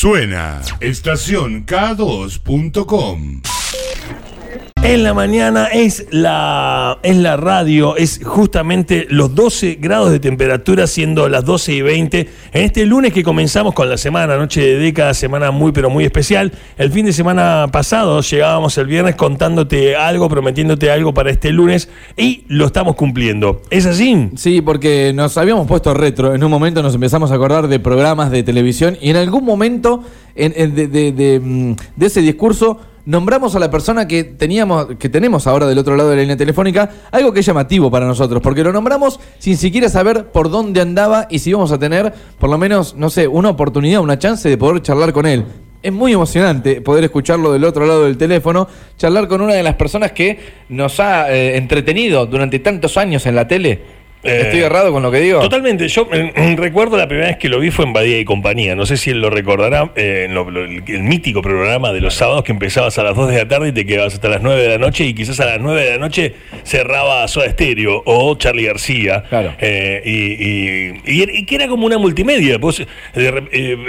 Suena estación K2.com. En la mañana es la, es la radio, es justamente los 12 grados de temperatura, siendo las 12 y 20. En este lunes que comenzamos con la semana, noche de década, semana muy pero muy especial. El fin de semana pasado llegábamos el viernes contándote algo, prometiéndote algo para este lunes y lo estamos cumpliendo. ¿Es así? Sí, porque nos habíamos puesto retro. En un momento nos empezamos a acordar de programas de televisión y en algún momento mm, de ese discurso nombramos a la persona que teníamos, que tenemos ahora del otro lado de la línea telefónica, algo que es llamativo para nosotros, porque lo nombramos sin siquiera saber por dónde andaba y si íbamos a tener, por lo menos, no sé, una oportunidad, una chance de poder charlar con él. Es muy emocionante poder escucharlo del otro lado del teléfono, charlar con una de las personas que nos ha eh, entretenido durante tantos años en la tele. Eh, ¿Estoy errado con lo que digo? Totalmente. Yo eh, recuerdo la primera vez que lo vi fue en Badía y Compañía. No sé si él lo recordará. eh, en lo- lo- el, el mítico programa de los sábados que empezabas a las 2 de la tarde y te quedabas hasta las 9 de la noche y quizás a las 9 de la noche cerraba Soda Stereo o Charlie García. Claro. Eh, y, y- y era- y que era como una multimedia. Vos,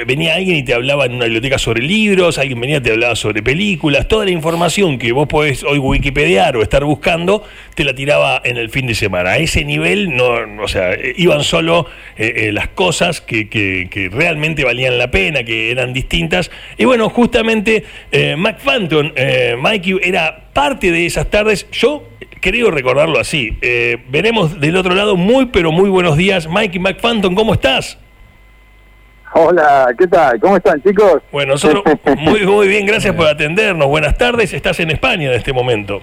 venía alguien y te hablaba en una biblioteca sobre libros, alguien venía y te hablaba sobre películas. Toda la información que vos podés hoy wikipediar o estar buscando, te la tiraba en el fin de semana. A ese nivel, no, no, o sea, iban solo eh, eh, las cosas que, que- que realmente valían la pena, que eran distintas. Y bueno, justamente eh, Mac Phantom, Mikey, era parte de esas tardes. Yo creo recordarlo así. Veremos del otro lado muy, pero muy buenos días. Mikey McPhantom, ¿cómo estás? Hola, ¿qué tal? ¿Cómo están, chicos? Bueno, nosotros muy, muy bien, gracias por atendernos. Buenas tardes, estás en España en este momento.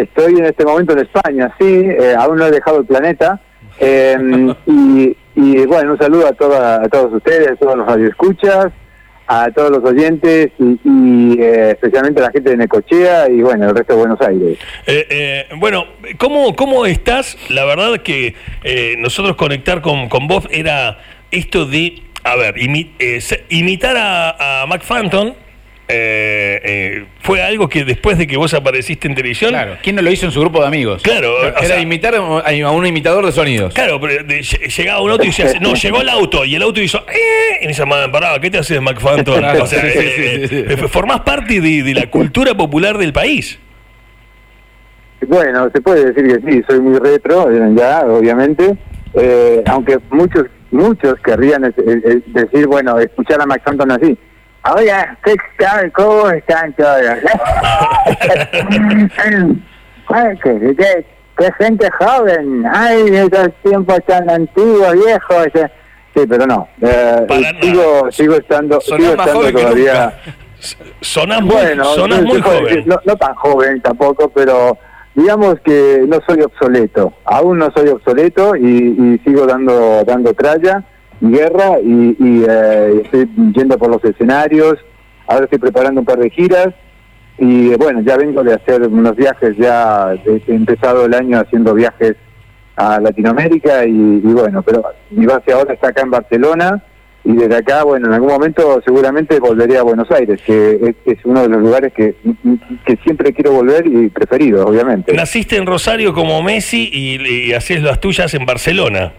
Estoy en este momento en España, sí, eh, aún no he dejado el planeta. eh, y, y, bueno, un saludo a, toda, a todos ustedes, a todos los radioescuchas, a todos los oyentes y, y, eh, especialmente a la gente de Necochea y bueno, el resto de Buenos Aires. Eh, eh, bueno, ¿cómo, ¿cómo estás? La verdad que eh, nosotros conectar con, con vos era esto de, a ver, imi- eh, imitar a, a Mac Phantom. Eh, eh, fue algo que después de que vos apareciste en televisión, Claro. ¿Quién no lo hizo en su grupo de amigos? Claro, o Era sea- imitar a a un imitador de sonidos. Claro, pero de- lle- llegaba un auto y decía, no, llegó el auto, y el auto hizo, ¡eh! Y me dice, "Man, pará, ¿qué te haces, Mac Phantom? Claro, o sea, sí, sí, eh, sí, sí. eh, formás parte de, de la cultura popular del país. Bueno, se puede decir que sí, soy muy retro, eh, ya, obviamente, eh, aunque muchos muchos querrían es- es- es decir, bueno, escuchar a Max Anton así. Hola, ¿qué tal? ¿Cómo están todos? Qué, qué- gente joven, ay, esos tiempos tan antiguos, viejos. eh. Sí, pero no, eh, sigo, sigo estando, Sonás sigo estando todavía... Sonás muy, Bueno, sonás no, muy joven. no, no tan joven tampoco, pero digamos que no soy obsoleto. Aún no soy obsoleto y, y sigo dando dando tralla guerra y, y, eh, estoy yendo por los escenarios. Ahora estoy preparando un par de giras y bueno, ya vengo de hacer unos viajes, ya he empezado el año haciendo viajes a Latinoamérica y, bueno, pero mi base ahora está acá en Barcelona y desde acá, bueno, en algún momento seguramente volveré a Buenos Aires, que es, uno de los lugares que, que siempre quiero volver y preferido, obviamente. Naciste en Rosario como Messi y, y hacés las tuyas en Barcelona.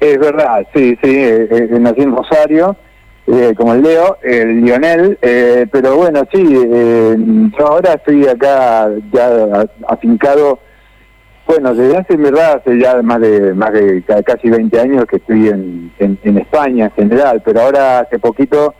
Es verdad, sí, sí, eh, eh, nací en Rosario, eh, como el Leo, el Lionel, eh, pero bueno, sí, eh, yo ahora estoy acá ya afincado, bueno, desde hace, verdad, hace ya más de más de ca- casi 20 años que estoy en, en, en España en general, pero ahora hace poquito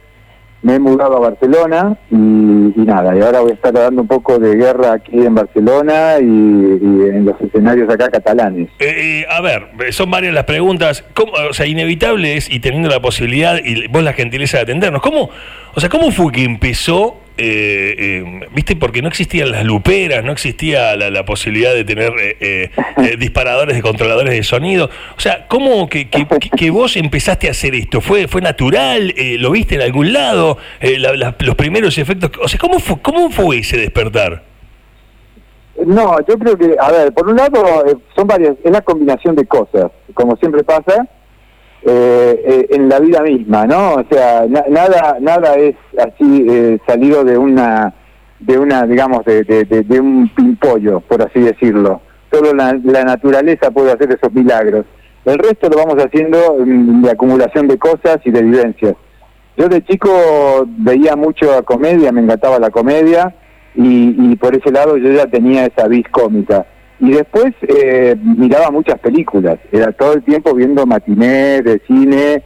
me he mudado a Barcelona y, nada, y ahora voy a estar dando un poco de guerra aquí en Barcelona y, en los escenarios acá catalanes. Eh, eh, a ver, son varias las preguntas. ¿Cómo, o sea, inevitable es, y teniendo la posibilidad, y vos la gentileza de atendernos, ¿cómo, o sea, ¿cómo fue que empezó? Eh, eh, ¿Viste? Porque no existían las luperas, no existía la, posibilidad de tener eh, eh, eh, disparadores de controladores de sonido. O sea, ¿cómo que, que- vos empezaste a hacer esto? ¿Fue, fue natural? ¿Lo viste en algún lado? La- ¿Los primeros efectos? O sea, ¿cómo fue, ¿cómo fue ese despertar? No, yo creo que, a ver, por un lado son varias, es la combinación de cosas, como siempre pasa eh, eh, en la vida misma, ¿no? O sea, na- nada, nada es así eh, salido de una, de una, digamos, de, un pimpollo, por así decirlo. Solo la, naturaleza puede hacer esos milagros. El resto lo vamos haciendo mm, de acumulación de cosas y de vivencias. Yo de chico veía mucho comedia, me encantaba la comedia y por ese lado yo ya tenía esa vis cómica. Y después eh, miraba muchas películas, era todo el tiempo viendo matinés de cine,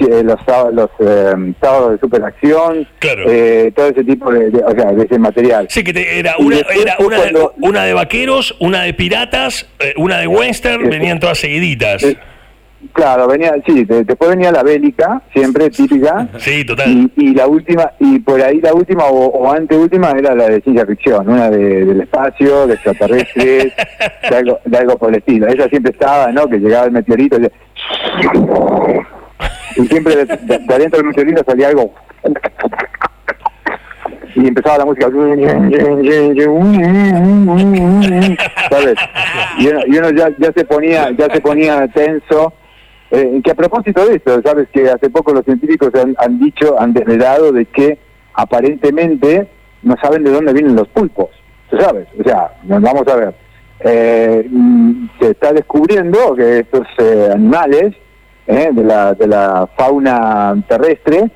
eh, los, sábados, los eh, sábados de superacción, Claro. eh, todo ese tipo de, de- o sea, de ese material. Sí, que te- era, una, era una, de, una de vaqueros, una de piratas, eh, una de western, Sí. venían todas seguiditas. Eh, Claro, venía, sí, de- después venía la bélica, siempre típica, Sí, total. y, y la última, y por ahí la última o, o anteúltima era la de ciencia ficción, una de, del espacio, de extraterrestres, de algo, de algo por el estilo. Esa siempre estaba, ¿no? Que llegaba el meteorito y, y siempre de, de- de adentro del meteorito salía algo. Y empezaba la música. ¿Sabes? Y uno, y uno ya, ya se ponía, ya se ponía tenso. Eh, que a propósito de esto, sabes que hace poco los científicos han, han dicho, han desvelado de que aparentemente no saben de dónde vienen los pulpos, ¿tú sabes? O sea, nos vamos a ver. Eh, mm, se está descubriendo que estos eh, animales eh, de, la, de la fauna terrestre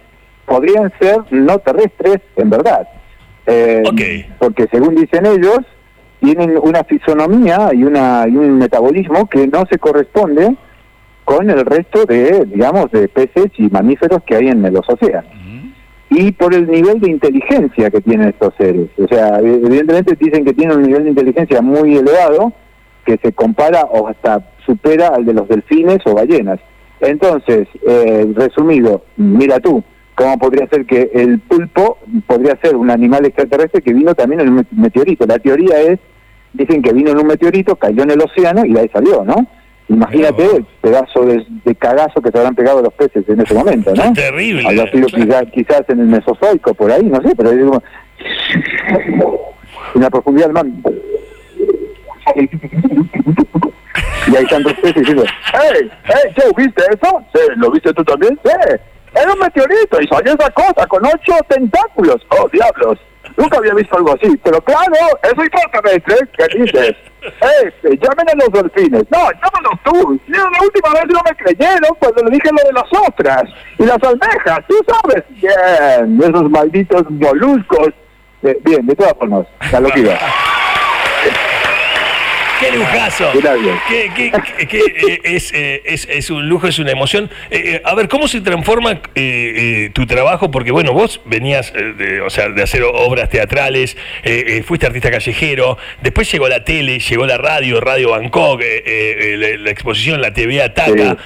podrían ser no terrestres en verdad. Eh, Ok. Porque según dicen ellos, tienen una fisonomía y, una, y un metabolismo que no se corresponde con el resto de, digamos, de peces y mamíferos que hay en los océanos. Y por el nivel de inteligencia que tienen estos seres. O sea, evidentemente dicen que tienen un nivel de inteligencia muy elevado que se compara o hasta supera al de los delfines o ballenas. Entonces, eh, resumido, mira tú, ¿cómo podría ser que el pulpo podría ser un animal extraterrestre que vino también en un met- meteorito? La teoría es, dicen que vino en un meteorito, cayó en el océano y de ahí salió, ¿no? Imagínate el pedazo de, de cagazo que se habrán pegado los peces en ese momento, ¿no? Terrible. Habrá sido quizá- quizás en el Mesozoico, por ahí, no sé, pero es como... Una profundidad del mar. Y hay tantos peces diciendo. ¡Hey! Joe, ¿viste eso? Sí, ¿lo viste tú también? Sí. Era un meteorito y salió esa cosa con ocho tentáculos. ¡Oh, diablos! Nunca había visto algo así. Pero claro, eso extraterrestre. ¿Qué dices? ¡Hey! Llamen a los delfines. No, llámanos tú. Sí, La última vez no me creyeron cuando le dije lo de las ostras y las almejas. Tú sabes. Bien, esos malditos moluscos. Eh, bien, de todas formas, a lo que iba. ¡Qué lujazo! ¿Qué, qué- qué- qué, eh, es, eh, es, es un lujo, es una emoción. Eh, eh, a ver, ¿cómo se transforma eh, tu trabajo? Porque, bueno, vos venías de, o sea, de hacer obras teatrales, fuiste artista callejero, después llegó la tele, llegó la radio, Radio Bangkok, la, la exposición, la TV Ataca. La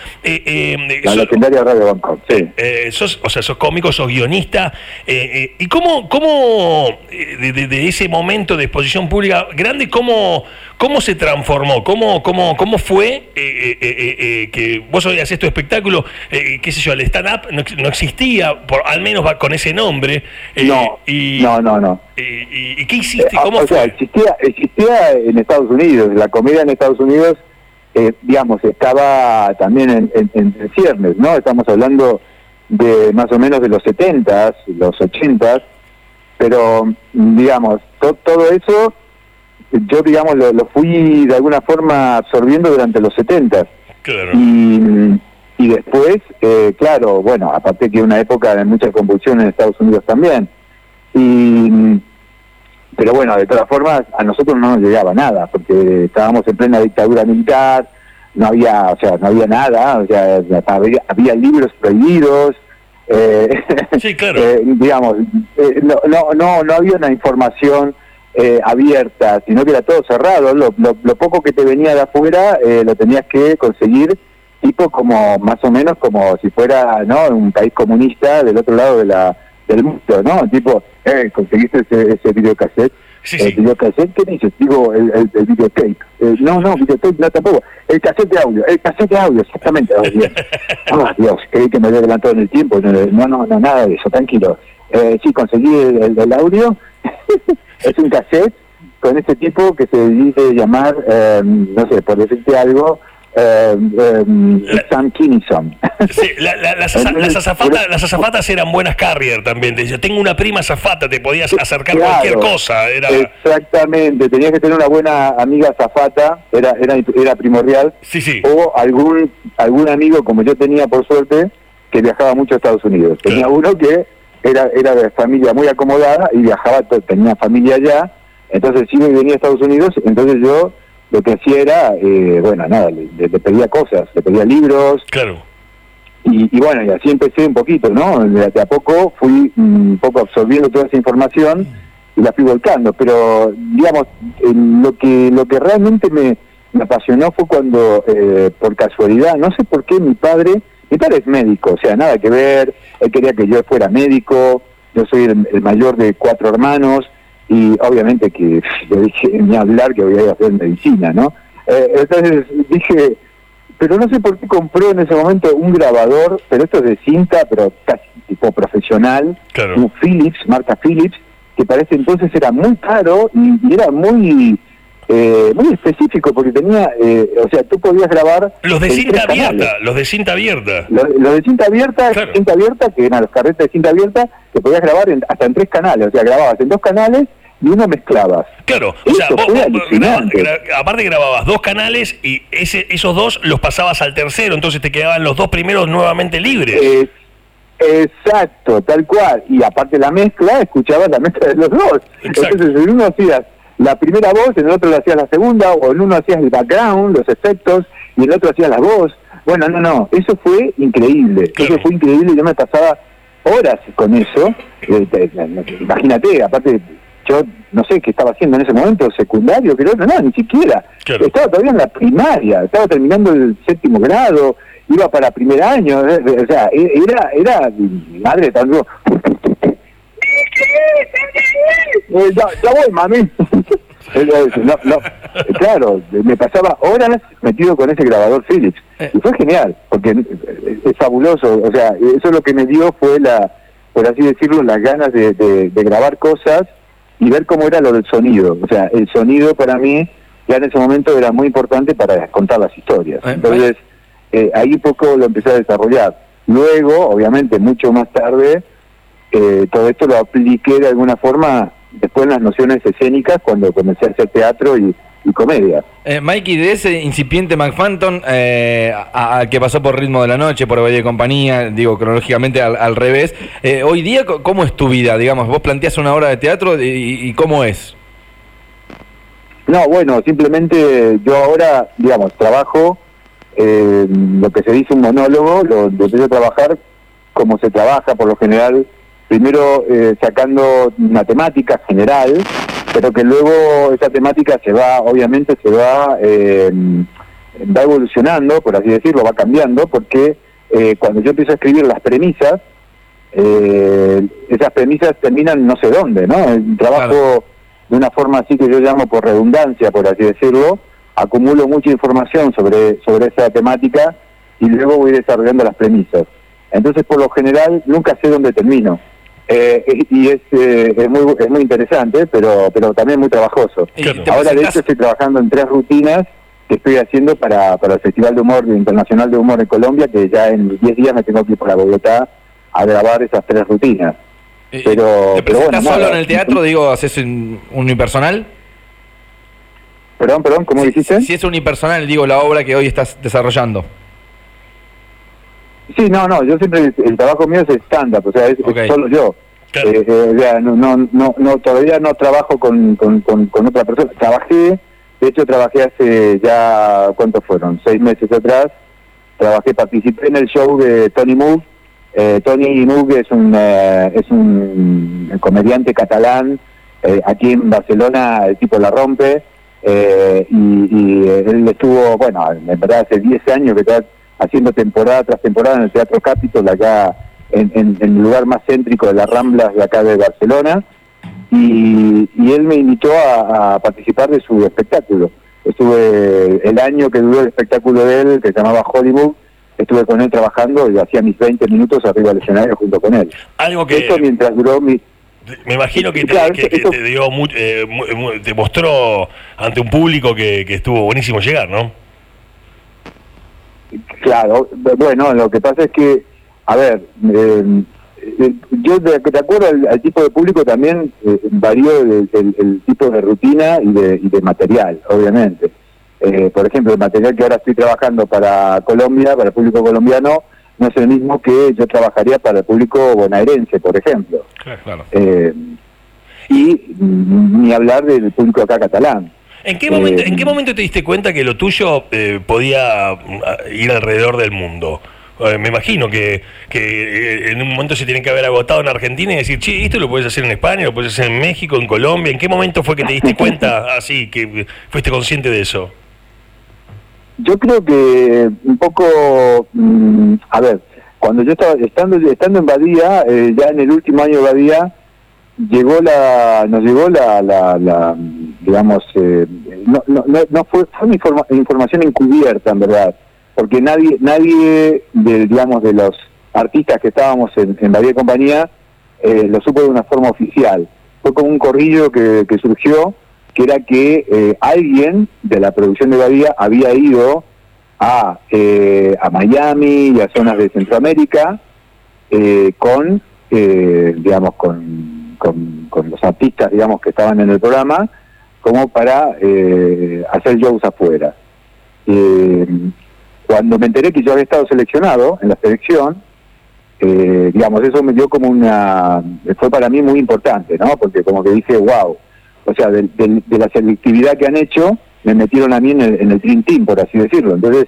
sos- legendaria Radio Bangkok, sí. sos, o sea, sos cómico, sos guionista. ¿Y cómo, cómo de, de- de ese momento de exposición pública grande, cómo, cómo se transformó? ¿Cómo, cómo, cómo fue eh, eh, eh, eh, que vos hoy hacés tu espectáculo? eh, qué sé yo, el stand-up no, ex- no existía, por, al menos con ese nombre. eh, No, y, no, no, no. y- qué hiciste? Eh, ¿Cómo o sea, existía, existía en Estados Unidos, la comedia en Estados Unidos, eh, digamos, estaba también en, en, en ciernes, ¿no? Estamos hablando de más o menos de los 70s, los 80s, pero, digamos, to- todo eso, yo, digamos, lo, lo fui de alguna forma absorbiendo durante los 70s. Claro. Y, y después, eh, claro, bueno, aparte que una época de mucha convulsión en Estados Unidos también. Y, pero bueno, de todas formas, a nosotros no nos llegaba nada, porque estábamos en plena dictadura militar, no había, o sea, no había nada, o sea, había, había libros prohibidos, eh, Sí, claro. eh, digamos, eh, no, no, no, no había una información eh, abierta, sino que era todo cerrado. Lo, lo, lo poco que te venía de afuera eh, lo tenías que conseguir, tipo como más o menos como si fuera no un país comunista del otro lado de la del mundo, ¿no? Tipo, eh, conseguiste ese, ese videocassette. Sí, el sí. videocassette, ¿qué dices? Digo, el, el, el videotape. Eh, no, no, videotape no tampoco. El cassette de audio, el cassette de audio, exactamente. Oh, Dios, Ah, Dios creí que me había adelantado en el tiempo. No, no, no, no, nada de eso, tranquilo. Eh, sí, conseguí el, el- el audio. es un cassette con este tipo que se dice llamar, eh, no sé, por decirte algo, eh, eh, Sam Kinison. Sí, la- la- las, aza- las azafatas, las azafatas eran buenas carrier también. Decía, tengo una prima azafata, te podías acercar Claro, cualquier cosa. Era, Exactamente, tenías que tener una buena amiga zafata, era, era, era primordial. Sí, sí. O algún, algún amigo, como yo tenía por suerte, que viajaba mucho a Estados Unidos. Tenía Claro. uno que era, era de familia muy acomodada y viajaba, tenía familia allá, entonces iba y venía a Estados Unidos, entonces yo lo que hacía era, eh, bueno, nada, le, pedía cosas, le pedía libros, Claro. y, y bueno, y así empecé un poquito, ¿no? De, a poco fui un poco absorbiendo toda esa información y la fui volcando, pero digamos, eh, lo que lo que realmente me, me apasionó fue cuando, eh, por casualidad, no sé por qué mi padre, mi padre es médico, o sea, nada que ver, él quería que yo fuera médico, yo soy el, el mayor de cuatro hermanos y obviamente que le dije ni hablar que voy a ir a hacer medicina, ¿no? Eh, entonces dije, pero no sé por qué compró en ese momento un grabador, pero esto es de cinta, pero casi tipo profesional, Claro. un Philips, marca Philips, que para ese entonces era muy caro y, y era muy eh, muy específico porque tenía, eh, o sea, tú podías grabar Los de cinta canales. abierta, los de cinta abierta. Los, los de cinta abierta, Claro. cinta abierta, que eran los carretes de cinta abierta, que podías grabar en- hasta en tres canales, o sea, grababas en dos canales y uno mezclabas. Claro, o sea, Eso vos, vos alucinante. gra- gra- aparte grababas dos canales y ese, esos dos los pasabas al tercero, entonces te quedaban los dos primeros nuevamente libres. Eh, exacto, tal cual. Y aparte la mezcla, escuchabas la mezcla de los dos. Exacto. Entonces en uno hacías la primera voz, en el otro le hacías la segunda, o en uno hacías el background, los efectos, y en el otro hacías la voz. Bueno, no, no, eso fue increíble. Eso fue increíble, yo me pasaba horas con eso. Eh, te- imagínate, aparte, yo no sé qué estaba haciendo en ese momento, secundario, creo, no, no, ni siquiera. Claro. Estaba todavía en la primaria, estaba terminando el séptimo grado, iba para primer año, eh, eh, o sea, e- era, era, mi madre también. Eh, ya, ya voy, mami. Eh, eh, no, no, eh, claro, me pasaba horas metido con ese grabador Philips. Y fue genial, porque eh, es fabuloso. O sea, eso lo que me dio fue la, por así decirlo, las ganas de, de- de grabar cosas y ver cómo era lo del sonido. O sea, el sonido para mí ya en ese momento era muy importante para contar las historias. Eh, Entonces, eh, ahí poco lo empecé a desarrollar. Luego, obviamente, mucho más tarde, eh, todo esto lo apliqué de alguna forma después en las nociones escénicas cuando comencé a hacer teatro y, y comedia. Eh, Mikey, de ese incipiente McFanton eh, a- al que pasó por Ritmo de la Noche, por Valle de Compañía, digo cronológicamente al, al revés, eh, hoy día, ¿cómo es tu vida? Digamos, vos planteas una obra de teatro y, y cómo es. No, bueno, simplemente yo ahora, digamos, trabajo eh, lo que se dice un monólogo, lo, lo empiezo a trabajar como se trabaja por lo general, primero eh, sacando una temática general, pero que luego esa temática se va, obviamente se va, eh, va evolucionando, por así decirlo, va cambiando, porque eh, cuando yo empiezo a escribir las premisas, eh, esas premisas terminan no sé dónde, ¿no? El trabajo Claro. de una forma así que yo llamo por redundancia, por así decirlo, acumulo mucha información sobre, sobre esa temática y luego voy desarrollando las premisas. Entonces, por lo general, nunca sé dónde termino. Eh, y es, eh, es, muy, es muy interesante, pero, pero también muy trabajoso. Claro. te Ahora, de hecho, estoy trabajando en tres rutinas que estoy haciendo para, para el Festival de Humor Internacional de Humor en Colombia, que ya en 10 días me tengo que ir para Bogotá a grabar esas tres rutinas. eh, pero- ¿Te pero bueno, solo nada. en el teatro? Digo, ¿haces un unipersonal? Perdón, perdón, ¿cómo Si- dijiste? Si, es unipersonal, digo, la obra que hoy estás desarrollando. Sí, no, no, yo siempre, el trabajo mío es stand-up, o sea, es, solo yo. Claro. Eh, eh, no, no, no, no, todavía no trabajo con, con, con, con otra persona. Trabajé, de hecho trabajé hace ya, ¿cuántos fueron? Seis meses atrás. Trabajé, participé en el show de Tony Moog. Eh, Tony Moog es un, eh, es un comediante catalán. eh, aquí en Barcelona el tipo la rompe. eh, y, y, él estuvo, bueno, en verdad hace 10 años que está haciendo temporada tras temporada en el Teatro Capitol acá en, en- en el lugar más céntrico de las Ramblas de acá de Barcelona y, y él me invitó a, a participar de su espectáculo. Estuve el año que duró el espectáculo de él, que se llamaba Hollywood, estuve con él trabajando y hacía mis 20 minutos arriba del escenario junto con él. Algo que Esto mientras duró mi... me imagino que te, Claro, que- que eso- te dio eh, te mostró ante un público que, que estuvo buenísimo llegar, ¿no? Claro, bueno, lo que pasa es que, a ver, eh, eh, yo de, de acuerdo al, al tipo de público también eh, varió el, el- el tipo de rutina y de, y de material, obviamente. Eh, por ejemplo, el material que ahora estoy trabajando para Colombia, para el público colombiano, no es el mismo que yo trabajaría para el público bonaerense, por ejemplo. Claro. Eh, y ni hablar del público acá catalán. ¿En qué, momento, Eh, ¿En qué momento te diste cuenta que lo tuyo eh, podía mm, ir alrededor del mundo? Eh, me imagino que, que en un momento se tiene que haber agotado en Argentina y decir, che, esto lo puedes hacer en España, lo puedes hacer en México, en Colombia. ¿En qué momento fue que te diste cuenta así, que fuiste consciente de eso? Yo creo que un poco, mm, a ver, cuando yo estaba estando estando en Badía, eh, ya en el último año de Badía, llegó la, nos llegó la, la, la, digamos, eh, no, fue, una informa- información encubierta en verdad, porque nadie, nadie, de, digamos, de los artistas que estábamos en, en Badía y compañía, eh, lo supo de una forma oficial. Fue como un corrillo que, que surgió, que era que eh, alguien de la producción de Badía había ido a, a Miami y a zonas de Centroamérica con, digamos, con, con los artistas, digamos, que estaban en el programa, como para eh, hacer shows afuera. Eh, cuando me enteré que yo había estado seleccionado en la selección, eh, digamos, eso me dio como una, fue para mí muy importante, ¿no? Porque como que dije, wow, o sea, de, la selectividad que han hecho, me metieron a mí en el, en por así decirlo. Entonces,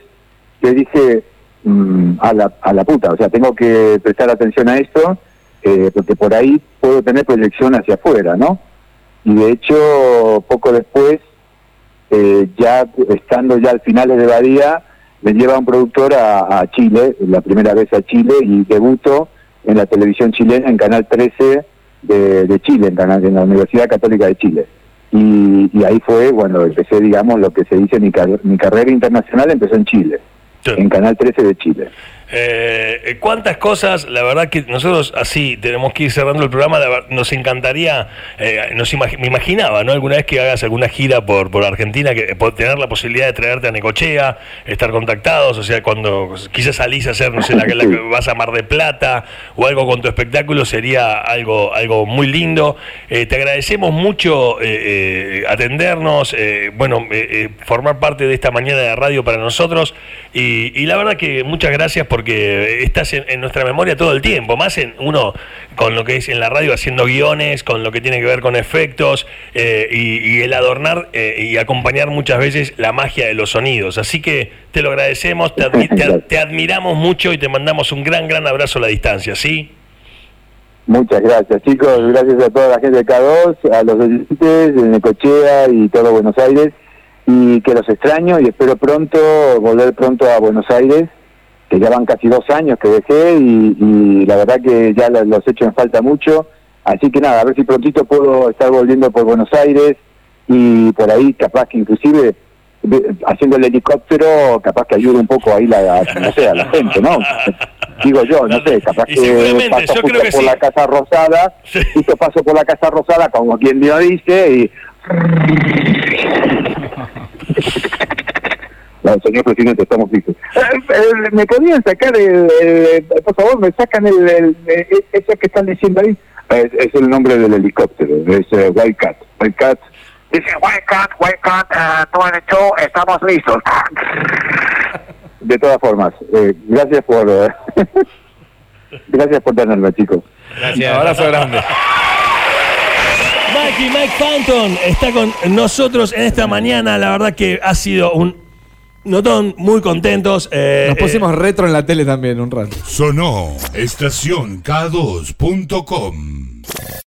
yo dije, mm, a, la, a la puta, o sea, tengo que prestar atención a esto, porque por ahí puedo tener proyección hacia afuera, ¿no? Y de hecho, poco después, eh, ya estando ya al finales de Badía, me lleva un productor a, a Chile, la primera vez a Chile, y debuto en la televisión chilena, en Canal 13 de, de Chile, en, canal, en la Universidad Católica de Chile. Y, y ahí fue, bueno, empecé, digamos, lo que se dice, mi, car- mi carrera internacional empezó en Chile, Sí. en Canal 13 de Chile. Eh, cuántas cosas, la verdad que nosotros así tenemos que ir cerrando el programa, nos encantaría, eh, nos me imaginaba, ¿no? Alguna vez que hagas alguna gira por, por Argentina, que por tener la posibilidad de traerte a Necochea, estar contactados, o sea, cuando quizás salís a hacer, no sé, la, la- vas a Mar de Plata o algo con tu espectáculo, sería algo, algo muy lindo. Eh, te agradecemos mucho eh, eh, atendernos, bueno, formar parte de esta mañana de radio para nosotros y, y la verdad que muchas gracias porque estás en, en nuestra memoria todo el tiempo, más en uno con lo que es en la radio haciendo guiones, con lo que tiene que ver con efectos eh, y, y el adornar eh, y acompañar muchas veces la magia de los sonidos. Así que te lo agradecemos, te, admi- te- te admiramos mucho y te mandamos un gran, gran abrazo a la distancia, ¿sí? Muchas gracias, chicos. Gracias a toda la gente de K2, a los oyentes de Necochea y todo Buenos Aires. Y que los extraño y espero pronto volver pronto a Buenos Aires, que ya van casi dos años que dejé y, y la verdad que ya los echo en falta mucho. Así que nada, a ver si prontito puedo estar volviendo por Buenos Aires y por ahí capaz que inclusive haciendo el helicóptero, capaz que ayude un poco ahí la, no sé, a la gente, ¿no? Digo yo, no sé, capaz que paso yo justo creo que por sí. la Casa Rosada, Sí. justo paso por la Casa Rosada como quien Dios dice y... No, señor presidente, estamos listos. Eh, eh, ¿Me podrían sacar el, el- por favor, me sacan el, el- eso que están diciendo ahí? Es, es el nombre del helicóptero, es eh, Wildcat. Wildcat. Dice Wildcat, Wildcat, eh, todo el show, estamos listos. De todas formas, eh, gracias por... gracias por tenerme, chicos. Gracias. Abrazo grande. Mikey, Mike Phantom está con nosotros en esta mañana. La verdad que ha sido un notón muy contentos. eh, Nos pusimos retro en la tele también un rato. Sonó estación K2.com.